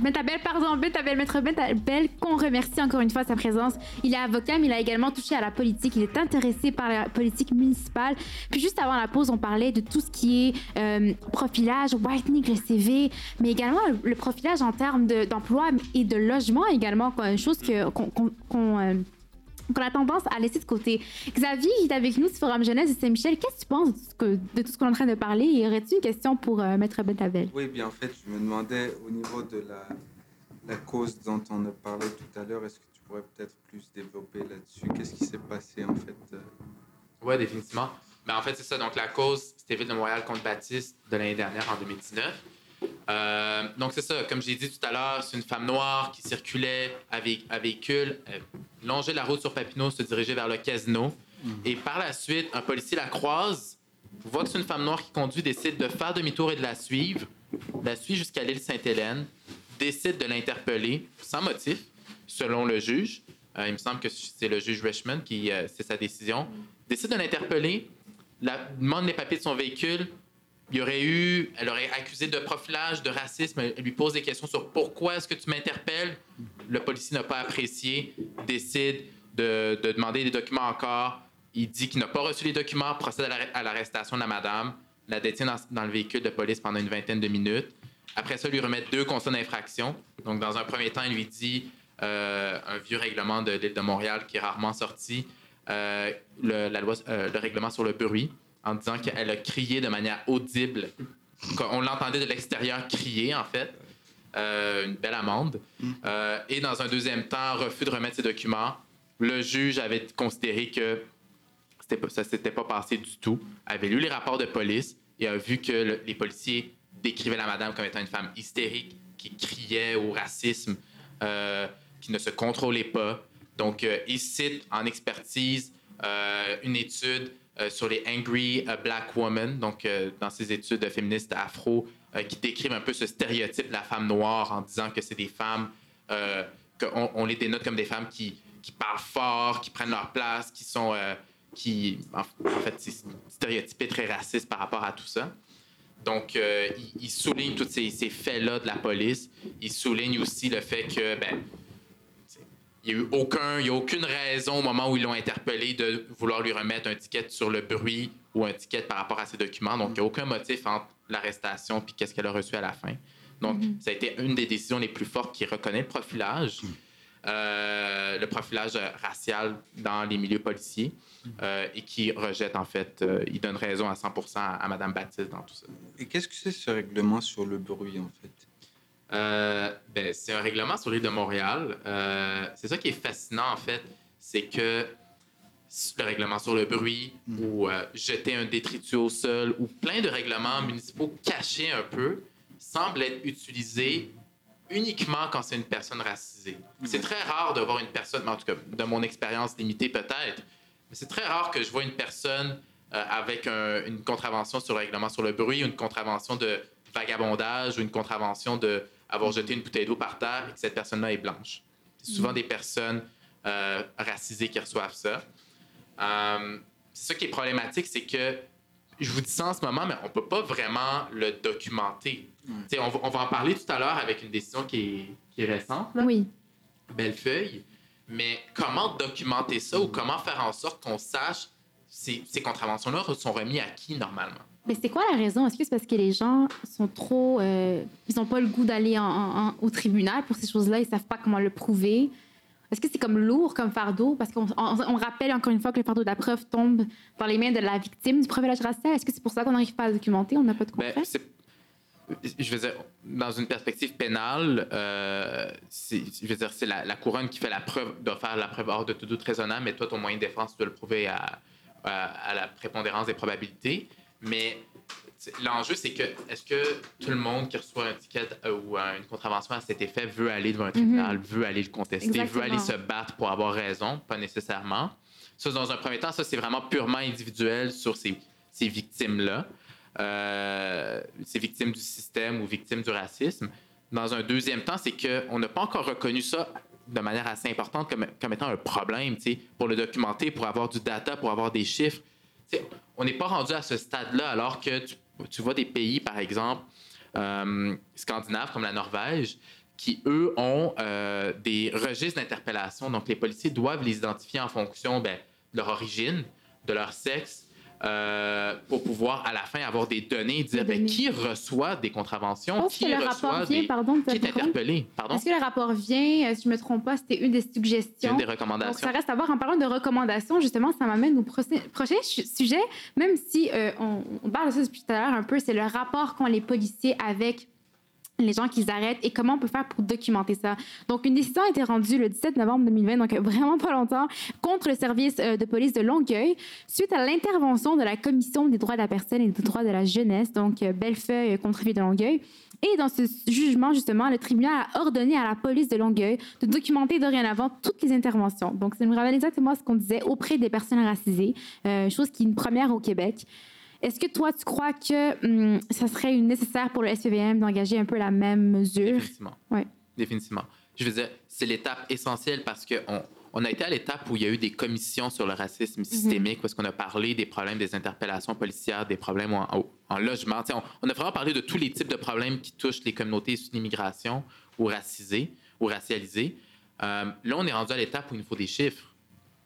[SPEAKER 1] Euh, Bentabel, pardon, Bentabel, Maître Bentabel, qu'on remercie encore une fois sa présence. Il est avocat, mais il a également touché à la politique. Il est intéressé par la politique municipale. Puis juste avant la pause, on parlait de tout ce qui est euh, profilage, whitening le CV, mais également le, profilage en termes de- d'emploi et de logement également, une chose qu'on qu'on- qu'on, a tendance à laisser de côté. Xavier, qui est avec nous du Forum Jeunesse de Saint-Michel, qu'est-ce que tu penses de tout ce que- de tout ce qu'on est en train de parler? Et aurais-tu une question pour euh, Maître Bentabel?
[SPEAKER 5] Oui, bien en fait, je me demandais au niveau de la, la cause dont on a parlé tout à l'heure, est-ce que tu pourrais peut-être plus développer là-dessus? Qu'est-ce qui s'est passé en fait euh,
[SPEAKER 4] Oui, définitivement. Mais en fait, c'est ça. Donc, la cause, c'était Ville de Montréal contre Baptiste de l'année dernière, en 2019. Euh, donc, c'est ça. Comme j'ai dit tout à l'heure, c'est une femme noire qui circulait à, vé- à véhicule, euh, longeait la route sur Papineau, se dirigeait vers le casino. Et par la suite, un policier la croise, voit que c'est une femme noire qui conduit, décide de faire demi-tour et de la suivre, la suit jusqu'à l'île Sainte-Hélène, décide de l'interpeller sans motif, selon le juge. Euh, il me semble que c'est le juge Richmond qui, euh, c'est sa décision. Décide de l'interpeller, la, demande les papiers de son véhicule. Il y aurait eu, elle aurait accusé de profilage, de racisme. Elle lui pose des questions sur pourquoi est-ce que tu m'interpelles. Le policier n'a pas apprécié, décide de, de demander des documents encore. Il dit qu'il n'a pas reçu les documents, procède à l'arre- à l'arrestation de la madame, la détient dans, le véhicule de police pendant une vingtaine de minutes. Après ça, lui remet deux constats d'infraction. Donc, dans un premier temps, il lui dit euh, un vieux règlement de l'île de Montréal qui est rarement sorti, euh, la loi, euh, le règlement sur le bruit, en disant qu'elle a crié de manière audible. On l'entendait de l'extérieur crier, en fait. Euh, une belle amende. Euh, et dans un deuxième temps, refus de remettre ses documents. le juge avait considéré que ça s'était pas passé du tout, avait lu les rapports de police et a vu que le- les policiers décrivaient la madame comme étant une femme hystérique, qui criait au racisme, euh, qui ne se contrôlait pas. Donc, il cite en expertise une étude sur les Angry euh, Black Women, donc euh, dans ces études féministes afro, euh, qui décrivent un peu ce stéréotype de la femme noire en disant que c'est des femmes, euh, qu'on on les dénote comme des femmes qui, parlent fort, qui prennent leur place, qui sont. euh, qui, en, fait, c'est stéréotypé très raciste par rapport à tout ça. Donc, euh, il, il souligne tous ces, faits-là de la police. Il souligne aussi le fait que, ben, il n'y a eu aucun, il y a aucune raison au moment où ils l'ont interpellé de vouloir lui remettre un ticket sur le bruit ou un ticket par rapport à ses documents. Donc, il n'y a aucun motif entre l'arrestation puis qu'est-ce qu'elle a reçu à la fin. Donc, ça a été une des décisions les plus fortes qui reconnaît le profilage, euh, le profilage racial dans les milieux policiers euh, et qui rejette, en fait, euh, il donne raison à 100 à, à Mme Baptiste dans tout ça.
[SPEAKER 5] Et qu'est-ce que c'est ce règlement sur le bruit, en fait?
[SPEAKER 4] Euh, ben, c'est un règlement sur l'île de Montréal. Euh, c'est ça qui est fascinant, en fait, c'est que le règlement sur le bruit ou euh, jeter un détritus au sol ou plein de règlements municipaux cachés un peu semblent être utilisés uniquement quand c'est une personne racisée. C'est très rare de voir une personne, en tout cas, de mon expérience limitée peut-être, mais c'est très rare que je vois une personne avec un- une contravention sur le règlement sur le bruit, ou une contravention de vagabondage ou une contravention de avoir jeté une bouteille d'eau par terre et que cette personne-là est blanche. C'est souvent des personnes euh, racisées qui reçoivent ça. Euh, c'est ça qui est problématique, c'est que je vous dis ça en ce moment, mais on peut pas vraiment le documenter. Sais, On, va, on va en parler tout à l'heure avec une décision qui est, qui est récente, là,
[SPEAKER 1] Oui.
[SPEAKER 4] Bellefeuille. Mais comment documenter ça ou comment faire en sorte qu'on sache ces, ces contraventions-là sont remis à qui normalement?
[SPEAKER 1] Mais c'est quoi la raison? Est-ce que c'est parce que les gens sont trop. euh, ils n'ont pas le goût d'aller en- en- en- au tribunal pour ces choses-là, ils savent pas comment le prouver? Est-ce que c'est comme lourd comme fardeau? Parce qu'on on- on rappelle encore une fois que le fardeau de la preuve tombe dans les mains de la victime du profilage racial. Est-ce que c'est pour ça qu'on n'arrive pas à documenter? On n'a pas de
[SPEAKER 4] Ben, c'est- je veux dire, dans une perspective pénale, euh, je veux dire, c'est la, la couronne qui fait la preuve, doit faire la preuve hors de tout doute raisonnable, mais toi, ton moyen de défense, tu dois le prouver à, à, à la prépondérance des probabilités. Mais l'enjeu, c'est que est-ce que tout le monde qui reçoit un ticket euh, ou euh, une contravention à cet effet veut aller devant un tribunal, veut aller le contester, veut aller se battre pour avoir raison? Pas nécessairement. Ça, dans un premier temps, ça, c'est vraiment purement individuel sur ces, ces victimes-là. Euh, ces victimes du système ou victimes du racisme. Dans un deuxième temps, c'est qu'on n'a pas encore reconnu ça de manière assez importante comme, comme étant un problème, tu sais, pour le documenter, pour avoir du data, pour avoir des chiffres. On n'est pas rendu à ce stade-là, alors que tu, tu vois des pays, par exemple, euh, scandinaves comme la Norvège, qui, eux, ont euh, des registres d'interpellation. Donc, les policiers doivent les identifier en fonction ben, de leur origine, de leur sexe, euh, pour pouvoir, à la fin, avoir des données et dire
[SPEAKER 1] Des
[SPEAKER 4] ben, qui reçoit des contraventions, qui
[SPEAKER 1] que le
[SPEAKER 4] reçoit
[SPEAKER 1] rapport vient,
[SPEAKER 4] des...
[SPEAKER 1] pardon,
[SPEAKER 4] qui est interpellé. Pardon?
[SPEAKER 1] Est-ce que le rapport vient, euh, si je ne me trompe pas, c'était une des suggestions?
[SPEAKER 4] une des
[SPEAKER 1] Donc,
[SPEAKER 4] recommandations.
[SPEAKER 1] ça reste à voir. En parlant de recommandations, justement, ça m'amène au prochain, sujet, même si euh, on, on parle de ça depuis tout à l'heure un peu, c'est le rapport qu'ont les policiers avec les gens qu'ils arrêtent et comment on peut faire pour documenter ça. Donc, une décision a été rendue le 17 novembre 2020, donc vraiment pas longtemps, contre le service euh, de police de Longueuil, suite à l'intervention de la Commission des droits de la personne et des droits de la jeunesse, donc euh, Bellefeuille euh, contre Ville de Longueuil. Et dans ce jugement, justement, le tribunal a ordonné à la police de Longueuil de documenter dorénavant toutes les interventions. Donc, ça nous rappelle exactement ce qu'on disait auprès des personnes racisées, chose qui est une première au Québec. Est-ce que toi, tu crois que hum, ça serait nécessaire pour le SPVM d'engager un peu la même mesure?
[SPEAKER 4] Définitivement.
[SPEAKER 1] Ouais.
[SPEAKER 4] Définitivement. Je veux dire, c'est l'étape essentielle parce qu'on on a été à l'étape où il y a eu des commissions sur le racisme systémique, parce qu'on a parlé des problèmes des interpellations policières, des problèmes en, en- en logement. On, on a vraiment parlé de tous les types de problèmes qui touchent les communautés issues de l'immigration ou racisées ou racialisées. Euh, là, on est rendu à l'étape où il nous faut des chiffres.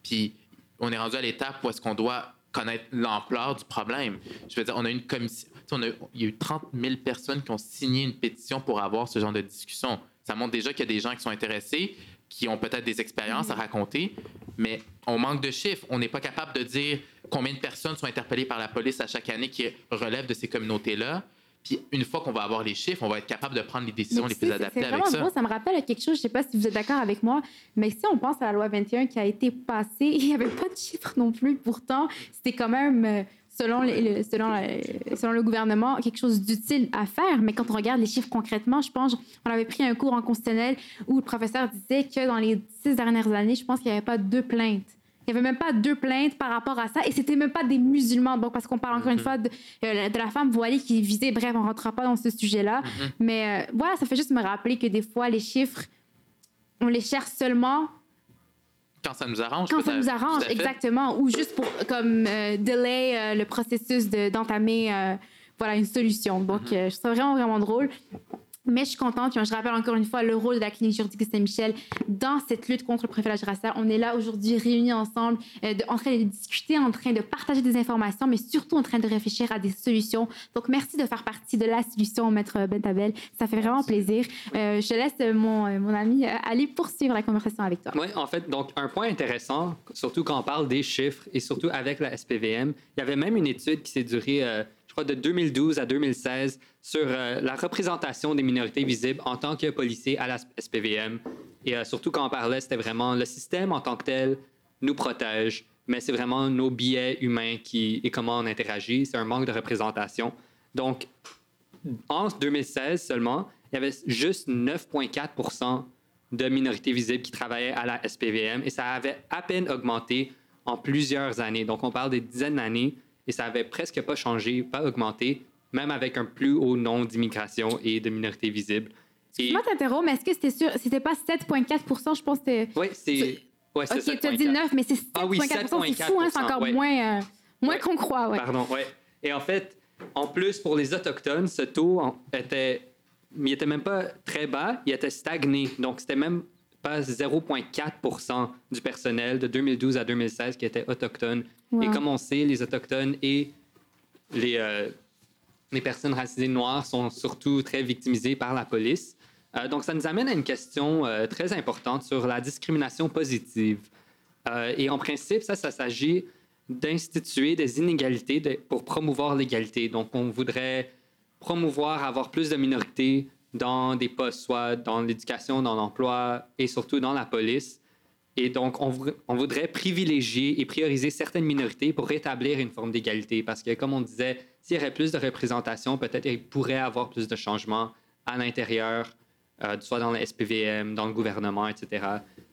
[SPEAKER 4] Puis on est rendu à l'étape où est-ce qu'on doit connaître l'ampleur du problème. Je veux dire, on a une commission. on a- il y a eu 30 000 personnes qui ont signé une pétition pour avoir ce genre de discussion. Ça montre déjà qu'il y a des gens qui sont intéressés, qui ont peut-être des expériences à raconter, mais on manque de chiffres. On n'est pas capable de dire combien de personnes sont interpellées par la police à chaque année qui relèvent de ces communautés-là, Puis une fois qu'on va avoir les chiffres, on va être capable de prendre les décisions les plus adaptées avec ça.
[SPEAKER 1] ça me rappelle quelque chose, je sais pas si vous êtes d'accord avec moi, mais si on pense à la loi 21 qui a été passée, il n'y avait pas de chiffres non plus. Pourtant, c'était quand même, euh, selon, les- le, selon, la- selon le gouvernement, quelque chose d'utile à faire. Mais quand on regarde les chiffres concrètement, je pense, on avait pris un cours en constitutionnel où le professeur disait que dans les six dernières années, je pense qu'il n'y avait pas deux plaintes. Il n'y avait même pas deux plaintes par rapport à ça. Et c'était même pas des musulmans. Donc, parce qu'on parle encore une fois de, euh, de la femme voilée qui visait. Bref, on ne rentrera pas dans ce sujet-là. Mais euh, voilà, ça fait juste me rappeler que des fois, les chiffres, on les cherche seulement
[SPEAKER 4] Quand ça nous arrange.
[SPEAKER 1] quand ça nous arrange, exactement. Ou juste pour comme euh, delay euh, le processus de- d'entamer voilà, une solution. Donc,
[SPEAKER 4] Mhm.
[SPEAKER 1] euh, je trouve vraiment, vraiment drôle. Mais je suis contente. Je rappelle encore une fois le rôle de la clinique juridique de Saint-Michel dans cette lutte contre le profilage racial. On est là aujourd'hui réunis ensemble, euh, de- en train de discuter, en train de partager des informations, mais surtout en train de réfléchir à des solutions. Donc, merci de faire partie de la solution, Maître Bentabel. Ça fait vraiment plaisir. Euh, je laisse mon, euh, mon ami euh, aller poursuivre la conversation avec toi.
[SPEAKER 2] Oui, en fait, donc un point intéressant, surtout quand on parle des chiffres et surtout avec la SPVM, il y avait même une étude qui s'est durée, de 2012 à 2016 sur euh, la représentation des minorités visibles en tant que policiers à la SPVM. Et euh, surtout quand on parlait, c'était vraiment le système en tant que tel nous protège, mais c'est vraiment nos biais humains qui, et comment on interagit. C'est un manque de représentation. Donc, en 2016 seulement, il y avait juste 9,4% de minorités visibles qui travaillaient à la SPVM et ça avait à peine augmenté en plusieurs années. Donc, on parle des dizaines d'années et ça avait presque pas changé, pas augmenté, même avec un plus haut nombre d'immigration et de minorités visibles. Et,
[SPEAKER 1] Moi, t'interromps, mais est-ce que c'était sûr, c'était pas 7,4 Je pense que c'était.
[SPEAKER 2] oui, c'est. Ouais,
[SPEAKER 1] Ok, tu as dit
[SPEAKER 2] 7,4.
[SPEAKER 1] 9, mais c'est 7,4
[SPEAKER 2] Ah oui,
[SPEAKER 1] c'est fou, hein, c'est encore
[SPEAKER 2] 7,4%, ouais.
[SPEAKER 1] moins, euh, moins
[SPEAKER 2] Ouais.
[SPEAKER 1] qu'on croit. Ouais.
[SPEAKER 2] Pardon, ouais. Et en fait, en plus, pour les Autochtones, ce taux était. Il était même pas très bas, il était stagné. Donc, c'était même pas 0,4% du personnel de 2012 à 2016 qui était autochtone.
[SPEAKER 1] Wow.
[SPEAKER 2] Et comme on sait, les Autochtones et les, euh, les personnes racisées noires sont surtout très victimisées par la police. Euh, donc, ça nous amène à une question euh, très importante sur la discrimination positive. Et en principe, ça, ça s'agit d'instituer des inégalités de- pour promouvoir l'égalité. Donc, on voudrait promouvoir avoir plus de minorités dans des postes, soit dans l'éducation, dans l'emploi et surtout dans la police. Et donc, on, vou- on voudrait privilégier et prioriser certaines minorités pour rétablir une forme d'égalité. Parce que, comme on disait, s'il y aurait plus de représentation, peut-être il pourrait avoir plus de changements à l'intérieur, euh, soit dans le SPVM, dans le gouvernement, etc.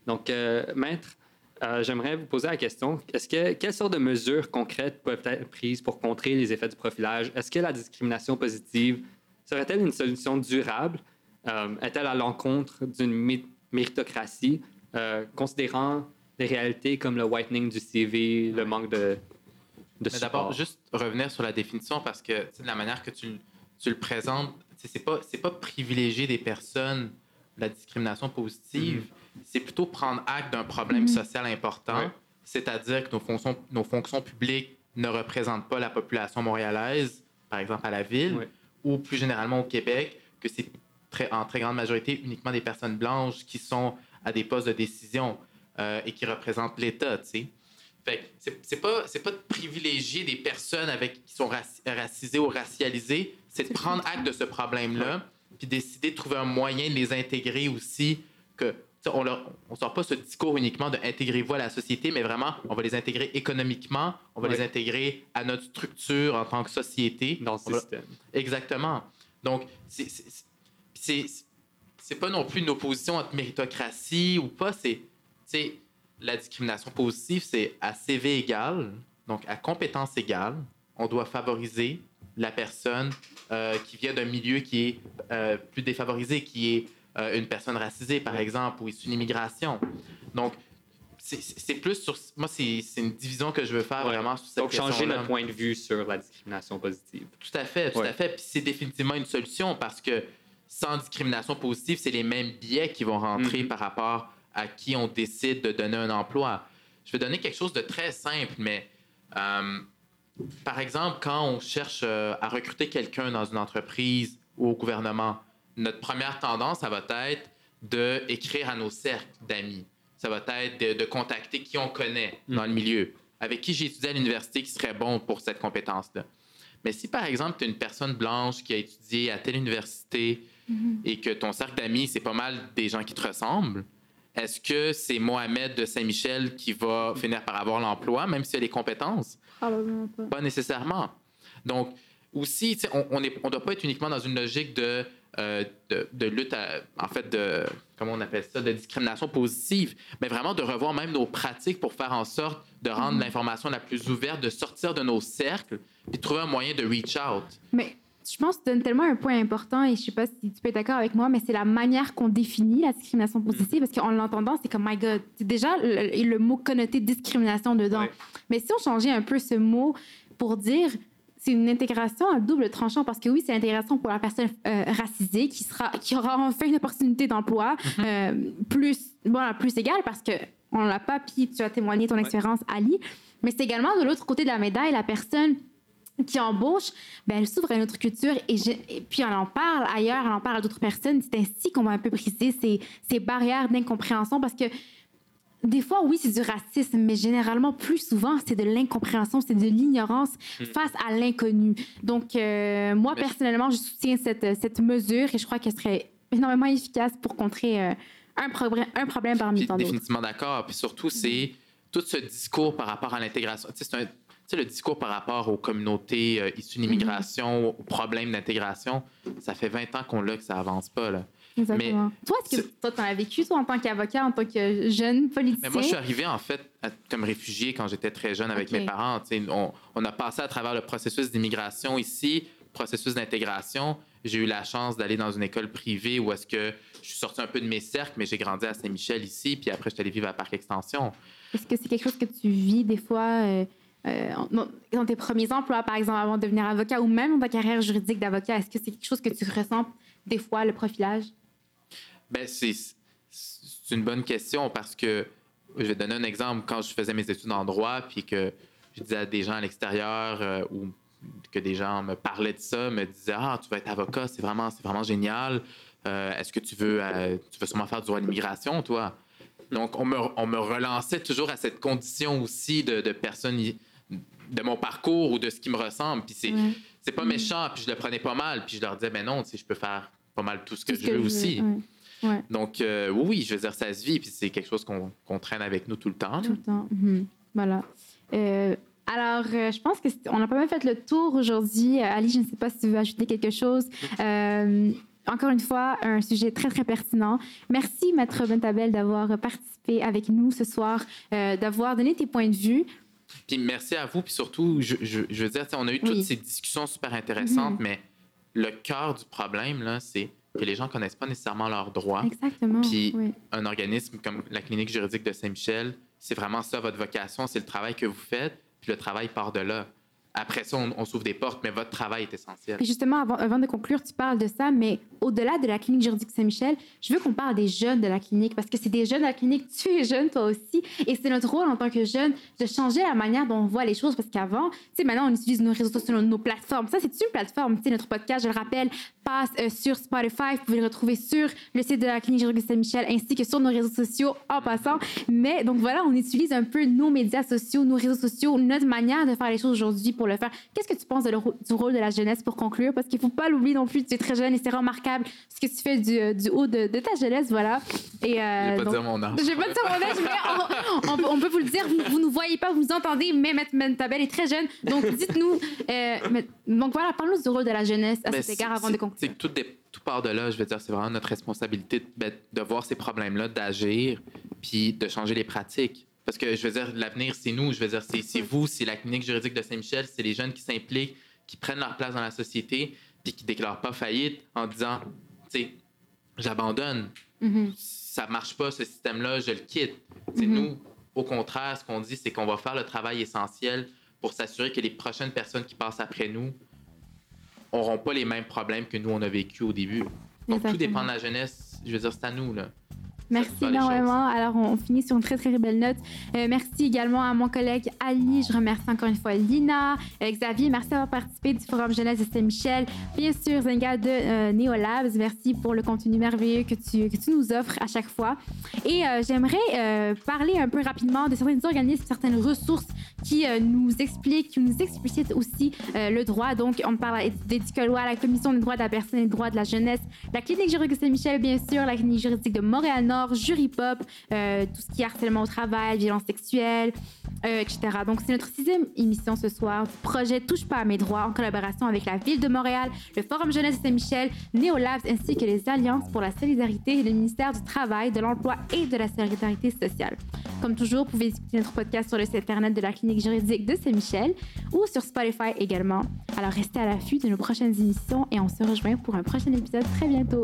[SPEAKER 2] Donc, euh, maître, euh, j'aimerais vous poser la question est-ce que quelles sortes de mesures concrètes peuvent être prises pour contrer les effets du profilage? Est-ce que la discrimination positive serait-elle une solution durable Euh, Est-elle à l'encontre d'une mé- méritocratie, euh, considérant les réalités comme le whitening du CV, le manque de, de
[SPEAKER 4] Mais d'abord, juste revenir sur la définition parce que de la manière que tu, le- tu le présentes, c'est pas c'est pas privilégier des personnes la discrimination positive, c'est plutôt prendre acte d'un problème social important, c'est-à-dire que nos fonctions nos fonctions publiques ne représentent pas la population montréalaise, par exemple à la ville. Ou plus généralement au Québec, que c'est très, en très grande majorité uniquement des personnes blanches qui sont à des postes de décision euh, et qui représentent l'État, tu sais. Fait c'est pas, c'est pas de privilégier des personnes avec, qui sont raci- racisées ou racialisées, c'est de prendre acte de ce problème-là, puis décider de trouver un moyen de les intégrer aussi, que on on sort pas ce discours uniquement de intégrez-vous à la société, mais vraiment, on va les intégrer économiquement, on va
[SPEAKER 2] Ouais.
[SPEAKER 4] les intégrer à notre structure en tant que société.
[SPEAKER 2] dans le
[SPEAKER 4] va-
[SPEAKER 2] système.
[SPEAKER 4] Exactement. Donc, c'est- pas non plus une opposition entre méritocratie ou pas. C'est, la discrimination positive, c'est à CV égal, donc à compétence égale, on doit favoriser la personne euh, qui vient d'un milieu qui est euh, plus défavorisé, qui est euh, une personne racisée, par exemple, ou issue d'une immigration. Donc, c'est- plus sur. Moi, c'est une division que je veux faire
[SPEAKER 2] Ouais.
[SPEAKER 4] vraiment sur cette
[SPEAKER 2] Donc, changer notre point de vue sur la discrimination positive.
[SPEAKER 4] Tout à fait, tout
[SPEAKER 2] Ouais.
[SPEAKER 4] à fait. Puis c'est définitivement une solution parce que sans discrimination positive, c'est les mêmes biais qui vont rentrer
[SPEAKER 2] Mhm.
[SPEAKER 4] par rapport à qui on décide de donner un emploi. Je vais donner quelque chose de très simple, mais euh, par exemple, quand on cherche euh, à recruter quelqu'un dans une entreprise ou au gouvernement, notre première tendance, ça va être d'écrire à nos cercles d'amis. Ça va être de, de contacter qui on connaît dans le milieu, avec qui j'ai étudié à l'université qui serait bon pour cette compétence-là. Mais si, par exemple, tu es une personne blanche qui a étudié à telle université et que ton cercle d'amis, c'est pas mal des gens qui te ressemblent, est-ce que c'est Mohamed de Saint-Michel qui va finir par avoir l'emploi, même s'il a les compétences?
[SPEAKER 1] Probablement pas.
[SPEAKER 4] Pas nécessairement. Donc, aussi, on ne on doit pas être uniquement dans une logique de, euh, de, de lutte, à- en fait, de, comment on appelle ça, de discrimination positive, mais vraiment de revoir même nos pratiques pour faire en sorte de rendre l'information la plus ouverte, de sortir de nos cercles, puis de trouver un moyen de reach out.
[SPEAKER 1] Mais je pense que tu donnes tellement un point important et je sais pas si tu peux être d'accord avec moi, mais c'est la manière qu'on définit la discrimination positive parce qu'en l'entendant, c'est comme, my God, déjà le, le mot connoté discrimination dedans.
[SPEAKER 2] Ouais.
[SPEAKER 1] Mais si on changeait un peu ce mot pour dire c'est une intégration à double tranchant parce que oui, c'est l'intégration pour la personne euh, racisée qui sera qui aura enfin une opportunité d'emploi euh, plus voilà, plus égale parce que on l'a pas puis tu as témoigné ton expérience Ali, mais c'est également de l'autre côté de la médaille la personne qui embauche, ben, elle s'ouvre à une autre culture et, je- et puis elle en parle ailleurs, elle en parle à d'autres personnes. C'est ainsi qu'on va un peu briser ces, ces barrières d'incompréhension parce que des fois, oui, c'est du racisme, mais généralement, plus souvent, c'est de l'incompréhension, c'est de l'ignorance face à l'inconnu. Donc, euh, moi,
[SPEAKER 4] Mais-
[SPEAKER 1] personnellement, je soutiens cette, cette mesure et je crois qu'elle serait énormément efficace pour contrer euh, un, problème un problème parmi tant d'autres.
[SPEAKER 4] définitivement d'accord. Puis surtout, c'est tout ce discours par rapport à l'intégration. Tu sais, c'est un- tu sais, le discours par rapport aux communautés euh, issues d'immigration, aux problèmes d'intégration, ça fait 20 ans qu'on l'a que ça avance pas. Là.
[SPEAKER 1] Exactement. toi, est-ce que toi, tu as vécu, toi, en tant qu'avocat, en tant que jeune politicien?
[SPEAKER 4] Mais moi, je suis arrivé en fait à- comme réfugié quand j'étais très jeune avec mes parents. On, on a passé à travers le processus d'immigration ici, processus d'intégration. J'ai eu la chance d'aller dans une école privée où est-ce que je suis sorti un peu de mes cercles, mais j'ai grandi à Saint-Michel ici, puis après, je suis allé vivre à Parc Extension.
[SPEAKER 1] Est-ce que c'est quelque chose que tu vis des fois euh, euh, dans tes premiers emplois, par exemple, avant de devenir avocat ou même dans ta carrière juridique d'avocat? Est-ce que c'est quelque chose que tu ressens des fois, le profilage?
[SPEAKER 4] Ben, c'est une bonne question parce que je vais donner un exemple. Quand je faisais mes études en droit, puis que je disais à des gens à l'extérieur euh, ou que des gens me parlaient de ça, me disaient Ah, tu vas être avocat, c'est vraiment, vraiment génial. Euh, Est-ce que tu veux, euh, tu veux sûrement faire du droit de l'immigration, toi? Donc, on me, on me relançait toujours à cette condition aussi de, de personnes de mon parcours ou de ce qui me ressemble. Puis c'est
[SPEAKER 1] Ouais.
[SPEAKER 4] pas méchant, puis je le prenais pas mal. Puis je leur disais, ben non, tu sais, je peux faire pas mal tout ce que
[SPEAKER 1] Tout
[SPEAKER 4] je veux aussi.
[SPEAKER 1] ouais, ouais,
[SPEAKER 4] Donc, euh, oui, je veux dire, ça se vit, puis c'est quelque chose qu'on traîne avec nous tout le temps.
[SPEAKER 1] tout le temps. Mhm. Voilà. Euh, alors, euh, je pense qu'on a pas mal fait le tour aujourd'hui. Ali, je ne sais pas si tu veux ajouter quelque chose. Encore une fois, un sujet très, très pertinent. Merci, Maître Bentabel, d'avoir participé avec nous ce soir, d'avoir donné tes points de vue.
[SPEAKER 4] Puis merci à vous, puis surtout, je, je- je veux dire, on a eu toutes ces discussions super intéressantes,
[SPEAKER 1] Mhm.
[SPEAKER 4] mais le cœur du problème, là, c'est que les gens connaissent pas nécessairement leurs droits.
[SPEAKER 1] Exactement.
[SPEAKER 4] Puis
[SPEAKER 1] oui.
[SPEAKER 4] un organisme comme la clinique juridique de Saint-Michel, c'est vraiment ça votre vocation, c'est le travail que vous faites, puis le travail part de là. Après ça, on, on s'ouvre des portes, mais votre travail est essentiel.
[SPEAKER 1] Puis justement, avant, de conclure, tu parles de ça, mais au-delà de la clinique juridique Saint-Michel, je veux qu'on parle des jeunes de la clinique, parce que c'est des jeunes de la clinique, tu es jeune toi aussi, et c'est notre rôle en tant que jeune de changer la manière dont on voit les choses, parce qu'avant, tu sais, maintenant, on utilise nos réseaux sociaux, nos, nos plateformes. Ça, c'est une plateforme, tu sais, notre podcast, je le rappelle, passe euh, sur Spotify, vous pouvez le retrouver sur le site de la clinique juridique Saint-Michel, ainsi que sur nos réseaux sociaux en passant. Mais donc voilà, on utilise un peu nos médias sociaux, nos réseaux sociaux, notre manière de faire les choses aujourd'hui pour le faire. Qu'est-ce que tu penses de le rô- du rôle de la jeunesse pour conclure? Parce qu'il ne faut pas l'oublier non plus, tu es très jeune et c'est remarquable ce que tu fais du, euh, du haut de, de ta jeunesse, voilà. Et, euh,
[SPEAKER 4] Je vais pas
[SPEAKER 1] donc-
[SPEAKER 4] dire mon âge.
[SPEAKER 1] je vais pas dire mon âge, mais on, on- on peut vous le dire. Vous, vous nous voyez pas, vous nous entendez, mais Maître Mentabel est très jeune. Donc, dites-nous. euh, donc, voilà, parle-nous du rôle de la jeunesse à cet égard avant de conclure.
[SPEAKER 4] c'est tout, part de là. Je veux dire, c'est vraiment notre responsabilité de, ben, de voir ces problèmes-là, d'agir, puis de changer les pratiques. Parce que je veux dire, l'avenir, c'est nous. Je veux dire, c'est c'est vous, c'est la clinique juridique de Saint-Michel, c'est les jeunes qui s'impliquent, qui prennent leur place dans la société, puis qui déclarent pas faillite en disant, tu sais, j'abandonne.
[SPEAKER 1] Mhm.
[SPEAKER 4] Ça marche pas, ce système-là, je le quitte. C'est
[SPEAKER 1] Mhm.
[SPEAKER 4] nous, au contraire, ce qu'on dit, c'est qu'on va faire le travail essentiel pour s'assurer que les prochaines personnes qui passent après nous n'auront pas les mêmes problèmes que nous, on a vécu au début. Donc, tout dépend de la jeunesse. Je veux dire, c'est à nous, là.
[SPEAKER 1] Merci énormément. Alors, on, finit sur une très, très belle note. Euh, merci également à mon collègue Ali. Je remercie encore une fois Lina, euh, Xavier. Merci d'avoir participé du Forum Jeunesse de Saint-Michel. Bien sûr, Zenga de euh, Neolabs. Merci pour le contenu merveilleux que tu, que tu nous offres à chaque fois. Et euh, j'aimerais parler un peu rapidement de certains organismes, certaines ressources qui nous expliquent, qui nous explicitent aussi le droit. Donc, on parle d'Éducolois, la Commission des droits de la personne et des droits de la jeunesse, la Clinique juridique de Saint-Michel, bien sûr, la Clinique juridique de Montréal-Nord, Jury Pop, euh, tout ce qui est harcèlement au travail, violence sexuelle, euh, etc. Donc, c'est notre sixième émission ce soir projet Touche pas à mes droits en collaboration avec la Ville de Montréal, le Forum Jeunesse de Saint-Michel, Néolabs ainsi que les Alliances pour la solidarité et le ministère du Travail, de l'Emploi et de la Solidarité sociale. Comme toujours, vous pouvez écouter notre podcast sur le site internet de la Clinique juridique de Saint-Michel ou sur Spotify également. Alors, restez à l'affût de nos prochaines émissions et on se rejoint pour un prochain épisode très bientôt.